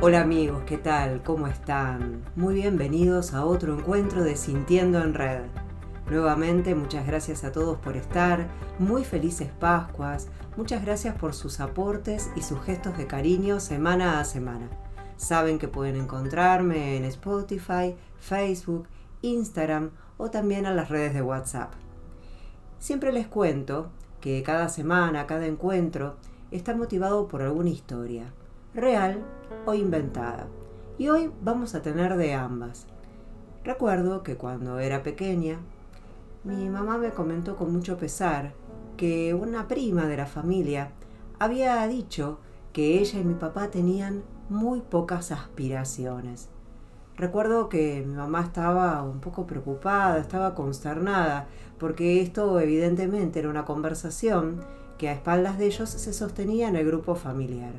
Hola amigos, ¿qué tal? ¿Cómo están? Muy bienvenidos a otro encuentro de Sintiendo en Red. Nuevamente, muchas gracias a todos por estar, muy felices Pascuas, muchas gracias por sus aportes y sus gestos de cariño semana a semana. Saben que pueden encontrarme en Spotify, Facebook, Instagram o también en las redes de WhatsApp. Siempre les cuento que cada semana, cada encuentro, está motivado por alguna historia, real o inventada. Y hoy vamos a tener de ambas. Recuerdo que cuando era pequeña, mi mamá me comentó con mucho pesar que una prima de la familia había dicho que ella y mi papá tenían muy pocas aspiraciones. Recuerdo que mi mamá estaba un poco preocupada, estaba consternada, porque esto evidentemente era una conversación que a espaldas de ellos se sostenía en el grupo familiar.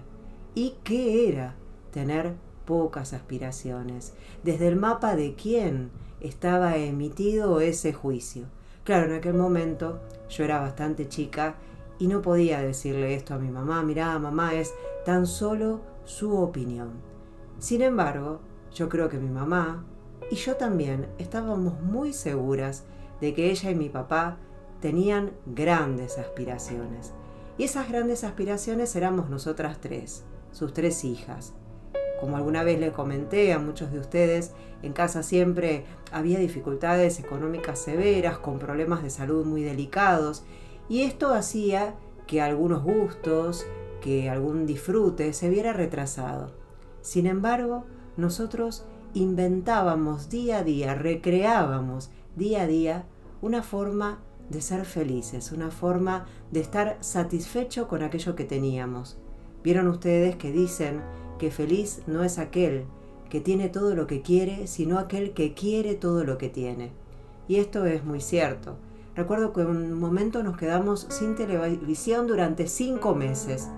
¿Y qué era tener pocas aspiraciones? Desde el mapa de quién estaba emitido ese juicio. Claro, en aquel momento yo era bastante chica y no podía decirle esto a mi mamá, mirá, mamá, es tan solo su opinión. Sin embargo, yo creo que mi mamá y yo también estábamos muy seguras de que ella y mi papá tenían grandes aspiraciones. Y esas grandes aspiraciones éramos nosotras tres, sus tres hijas. Como alguna vez le comenté a muchos de ustedes, en casa siempre había dificultades económicas severas, con problemas de salud muy delicados, y esto hacía que algunos gustos, que algún disfrute se viera retrasado. Sin embargo, nosotros inventábamos día a día, recreábamos día a día una forma de ser felices, una forma de estar satisfecho con aquello que teníamos. Vieron ustedes que dicen que feliz no es aquel que tiene todo lo que quiere, sino aquel que quiere todo lo que tiene. Y esto es muy cierto. Recuerdo que un momento nos quedamos sin televisión durante cinco meses.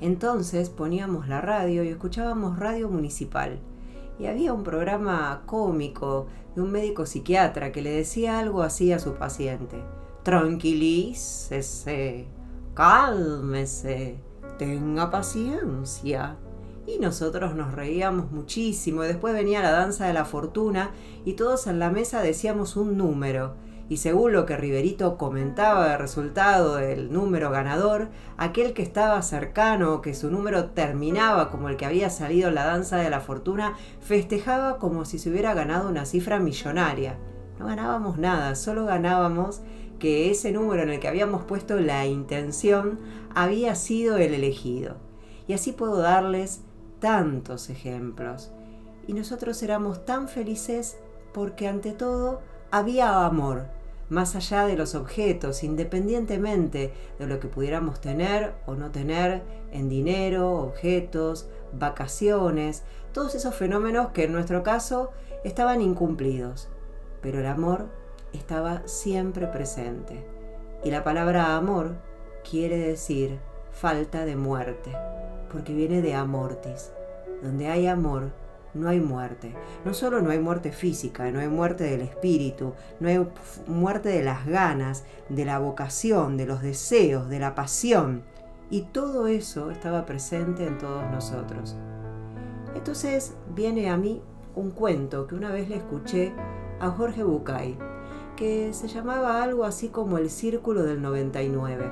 Entonces poníamos la radio y escuchábamos radio municipal. Y había un programa cómico de un médico psiquiatra que le decía algo así a su paciente. Tranquilícese, cálmese, tenga paciencia. Y nosotros nos reíamos muchísimo. Y después venía la danza de la fortuna y todos en la mesa decíamos un número y según lo que Riverito comentaba del resultado del número ganador, aquel que estaba cercano que su número terminaba como el que había salido en la danza de la fortuna, festejaba como si se hubiera ganado una cifra millonaria. No ganábamos nada, solo ganábamos que ese número en el que habíamos puesto la intención había sido el elegido. Y así puedo darles tantos ejemplos. Y nosotros éramos tan felices porque ante todo había amor, más allá de los objetos, independientemente de lo que pudiéramos tener o no tener en dinero, objetos, vacaciones, todos esos fenómenos que en nuestro caso estaban incumplidos. Pero el amor estaba siempre presente. Y la palabra amor quiere decir falta de muerte, porque viene de amortis. Donde hay amor, no hay muerte. No solo no hay muerte física, no hay muerte del espíritu, no hay muerte de las ganas, de la vocación, de los deseos, de la pasión. Y todo eso estaba presente en todos nosotros. Entonces viene a mí un cuento que una vez le escuché a Jorge Bucay, que se llamaba algo así como el Círculo del 99.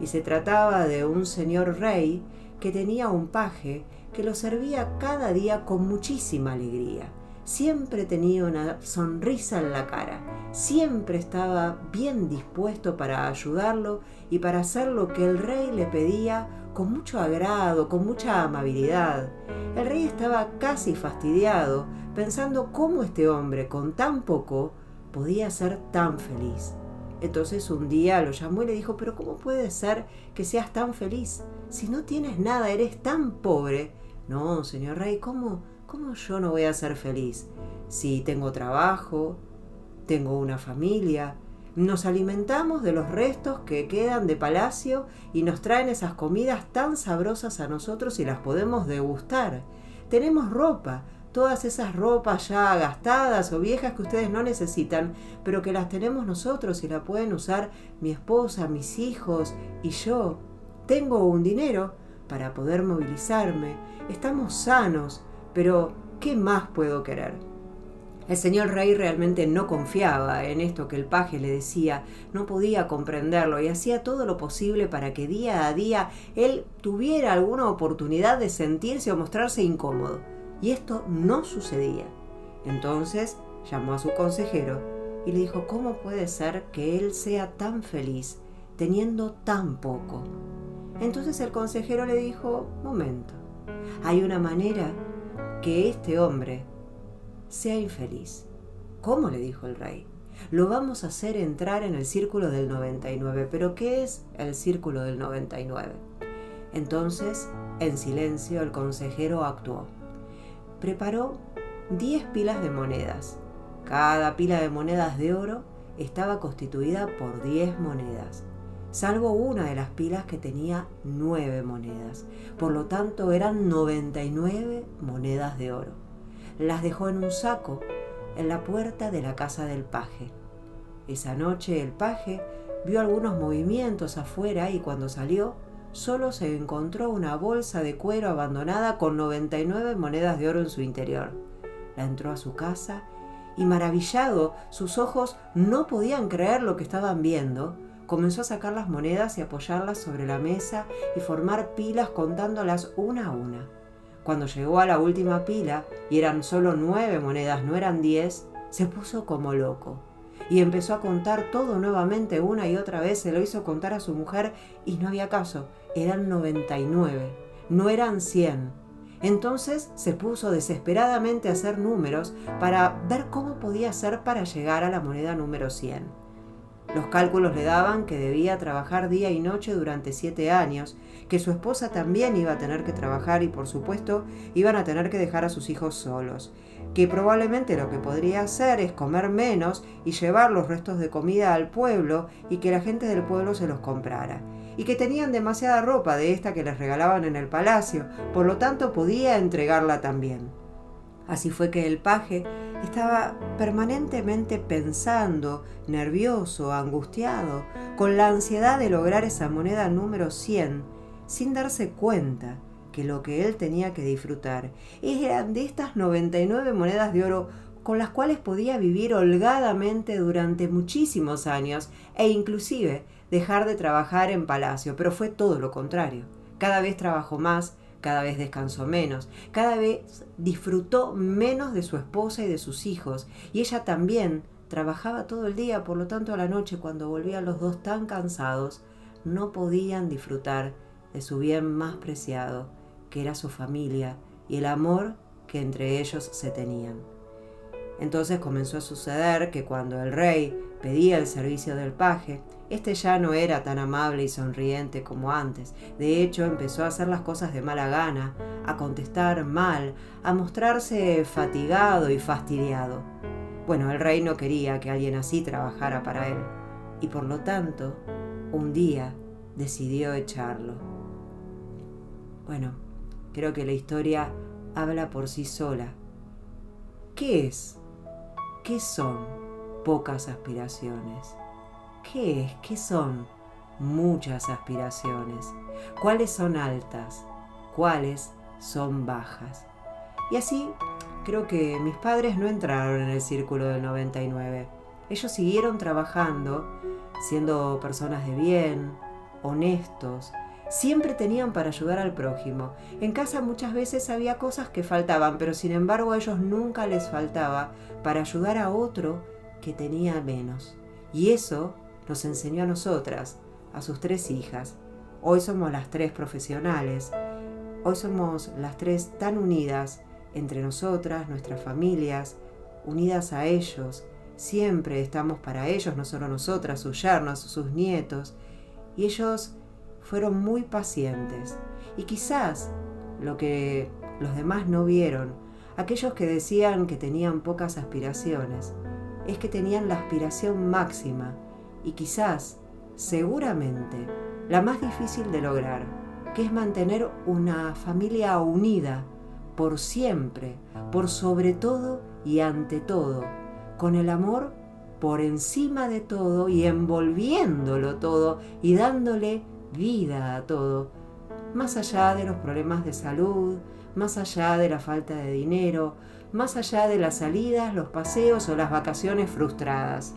Y se trataba de un señor rey que tenía un paje que lo servía cada día con muchísima alegría. Siempre tenía una sonrisa en la cara, siempre estaba bien dispuesto para ayudarlo y para hacer lo que el rey le pedía con mucho agrado, con mucha amabilidad. El rey estaba casi fastidiado, pensando cómo este hombre con tan poco podía ser tan feliz. Entonces un día lo llamó y le dijo, pero ¿cómo puede ser que seas tan feliz? Si no tienes nada, eres tan pobre no, señor rey, ¿cómo, ¿cómo yo no voy a ser feliz? Si tengo trabajo, tengo una familia, nos alimentamos de los restos que quedan de palacio y nos traen esas comidas tan sabrosas a nosotros y las podemos degustar. Tenemos ropa, todas esas ropas ya gastadas o viejas que ustedes no necesitan, pero que las tenemos nosotros y la pueden usar mi esposa, mis hijos y yo. Tengo un dinero, para poder movilizarme. Estamos sanos, pero ¿qué más puedo querer? El señor rey realmente no confiaba en esto que el paje le decía, no podía comprenderlo y hacía todo lo posible para que día a día él tuviera alguna oportunidad de sentirse o mostrarse incómodo. Y esto no sucedía. Entonces llamó a su consejero y le dijo, ¿cómo puede ser que él sea tan feliz teniendo tan poco? Entonces el consejero le dijo, momento, hay una manera que este hombre sea infeliz. ¿Cómo? le dijo el rey. Lo vamos a hacer entrar en el círculo del 99. ¿Pero qué es el círculo del 99? Entonces, en silencio, el consejero actuó. Preparó 10 pilas de monedas. Cada pila de monedas de oro estaba constituida por 10 monedas, salvo una de las pilas que tenía 9 monedas. Por lo tanto, eran 99 monedas de oro las dejó en un saco en la puerta de la casa del paje. Esa noche el paje vio algunos movimientos afuera y cuando salió solo se encontró una bolsa de cuero abandonada con 99 monedas de oro en su interior. La entró a su casa y maravillado, sus ojos no podían creer lo que estaban viendo, comenzó a sacar las monedas y apoyarlas sobre la mesa y formar pilas contándolas una a una. Cuando llegó a la última pila, y eran solo nueve monedas, no eran diez, se puso como loco. Y empezó a contar todo nuevamente una y otra vez, se lo hizo contar a su mujer y no había caso, eran 99, no eran 100. Entonces se puso desesperadamente a hacer números para ver cómo podía hacer para llegar a la moneda número 100. Los cálculos le daban que debía trabajar día y noche durante siete años que su esposa también iba a tener que trabajar y por supuesto iban a tener que dejar a sus hijos solos, que probablemente lo que podría hacer es comer menos y llevar los restos de comida al pueblo y que la gente del pueblo se los comprara, y que tenían demasiada ropa de esta que les regalaban en el palacio, por lo tanto podía entregarla también. Así fue que el paje estaba permanentemente pensando, nervioso, angustiado, con la ansiedad de lograr esa moneda número 100, sin darse cuenta que lo que él tenía que disfrutar eran de estas 99 monedas de oro con las cuales podía vivir holgadamente durante muchísimos años e inclusive dejar de trabajar en palacio, pero fue todo lo contrario. Cada vez trabajó más, cada vez descansó menos, cada vez disfrutó menos de su esposa y de sus hijos, y ella también trabajaba todo el día, por lo tanto a la noche cuando volvían los dos tan cansados, no podían disfrutar de su bien más preciado, que era su familia y el amor que entre ellos se tenían. Entonces comenzó a suceder que cuando el rey pedía el servicio del paje, este ya no era tan amable y sonriente como antes. De hecho, empezó a hacer las cosas de mala gana, a contestar mal, a mostrarse fatigado y fastidiado. Bueno, el rey no quería que alguien así trabajara para él, y por lo tanto, un día decidió echarlo. Bueno, creo que la historia habla por sí sola. ¿Qué es? ¿Qué son pocas aspiraciones? ¿Qué es? ¿Qué son muchas aspiraciones? ¿Cuáles son altas? ¿Cuáles son bajas? Y así creo que mis padres no entraron en el círculo del 99. Ellos siguieron trabajando, siendo personas de bien, honestos, siempre tenían para ayudar al prójimo. En casa muchas veces había cosas que faltaban, pero sin embargo a ellos nunca les faltaba para ayudar a otro que tenía menos. Y eso nos enseñó a nosotras, a sus tres hijas. Hoy somos las tres profesionales. Hoy somos las tres tan unidas entre nosotras, nuestras familias, unidas a ellos. Siempre estamos para ellos, no solo nosotras, sus yernos, sus nietos. Y ellos fueron muy pacientes. Y quizás lo que los demás no vieron, aquellos que decían que tenían pocas aspiraciones, es que tenían la aspiración máxima y quizás, seguramente, la más difícil de lograr, que es mantener una familia unida por siempre, por sobre todo y ante todo, con el amor por encima de todo y envolviéndolo todo y dándole vida a todo. más allá de los problemas de salud, más allá de la falta de dinero, más allá de las salidas, los paseos o las vacaciones frustradas.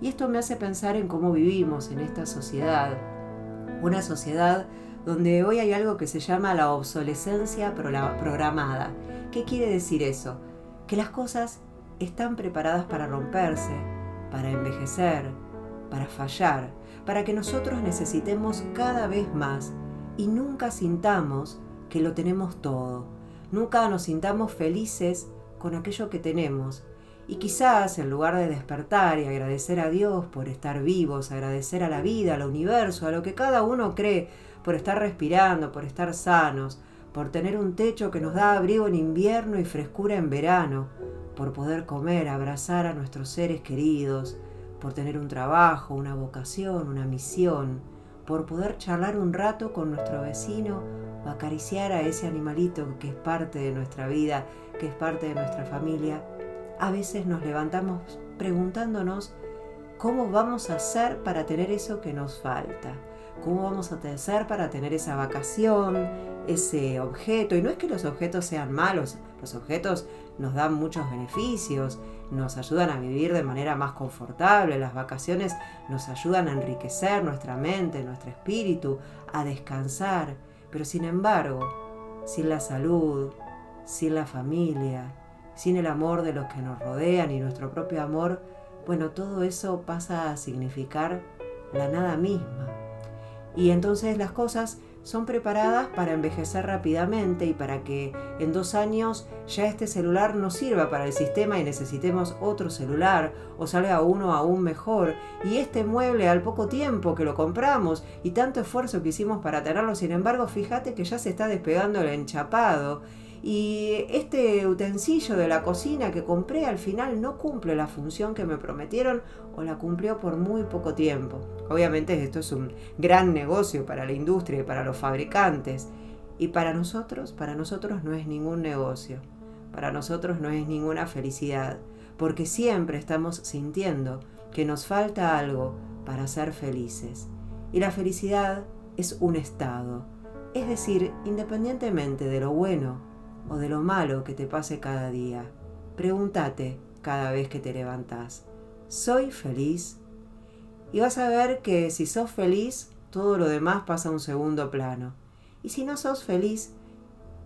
Y esto me hace pensar en cómo vivimos en esta sociedad, una sociedad donde hoy hay algo que se llama la obsolescencia programada. ¿Qué quiere decir eso? Que las cosas están preparadas para romperse, para envejecer, para fallar, para que nosotros necesitemos cada vez más y nunca sintamos que lo tenemos todo. Nunca nos sintamos felices con aquello que tenemos. Y quizás en lugar de despertar y agradecer a Dios por estar vivos, agradecer a la vida, al universo, a lo que cada uno cree, por estar respirando, por estar sanos, por tener un techo que nos da abrigo en invierno y frescura en verano, por poder comer, abrazar a nuestros seres queridos, por tener un trabajo, una vocación, una misión, por poder charlar un rato con nuestro vecino acariciar a ese animalito que es parte de nuestra vida, que es parte de nuestra familia, a veces nos levantamos preguntándonos cómo vamos a hacer para tener eso que nos falta, cómo vamos a hacer para tener esa vacación, ese objeto. Y no es que los objetos sean malos, los objetos nos dan muchos beneficios, nos ayudan a vivir de manera más confortable, las vacaciones nos ayudan a enriquecer nuestra mente, nuestro espíritu, a descansar, pero sin embargo, sin la salud, sin la familia, sin el amor de los que nos rodean y nuestro propio amor, bueno, todo eso pasa a significar la nada misma. Y entonces las cosas son preparadas para envejecer rápidamente y para que en dos años ya este celular no sirva para el sistema y necesitemos otro celular o salga uno aún mejor. Y este mueble al poco tiempo que lo compramos y tanto esfuerzo que hicimos para tenerlo, sin embargo fíjate que ya se está despegando el enchapado y este utensilio de la cocina que compré al final no cumple la función que me prometieron o la cumplió por muy poco tiempo. Obviamente esto es un gran negocio para la industria y para los fabricantes. Y para nosotros, para nosotros no es ningún negocio. Para nosotros no es ninguna felicidad. Porque siempre estamos sintiendo que nos falta algo para ser felices. Y la felicidad es un estado. Es decir, independientemente de lo bueno o de lo malo que te pase cada día. Pregúntate cada vez que te levantas, ¿soy feliz? Y vas a ver que si sos feliz, todo lo demás pasa a un segundo plano. Y si no sos feliz,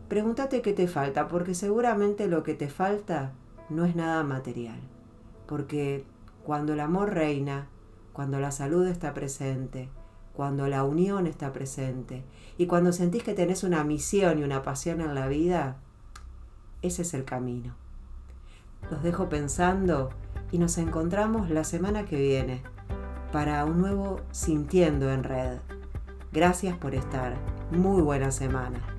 pregúntate qué te falta, porque seguramente lo que te falta no es nada material. Porque cuando el amor reina, cuando la salud está presente, cuando la unión está presente y cuando sentís que tenés una misión y una pasión en la vida, ese es el camino. Los dejo pensando y nos encontramos la semana que viene para un nuevo Sintiendo en Red. Gracias por estar. Muy buena semana.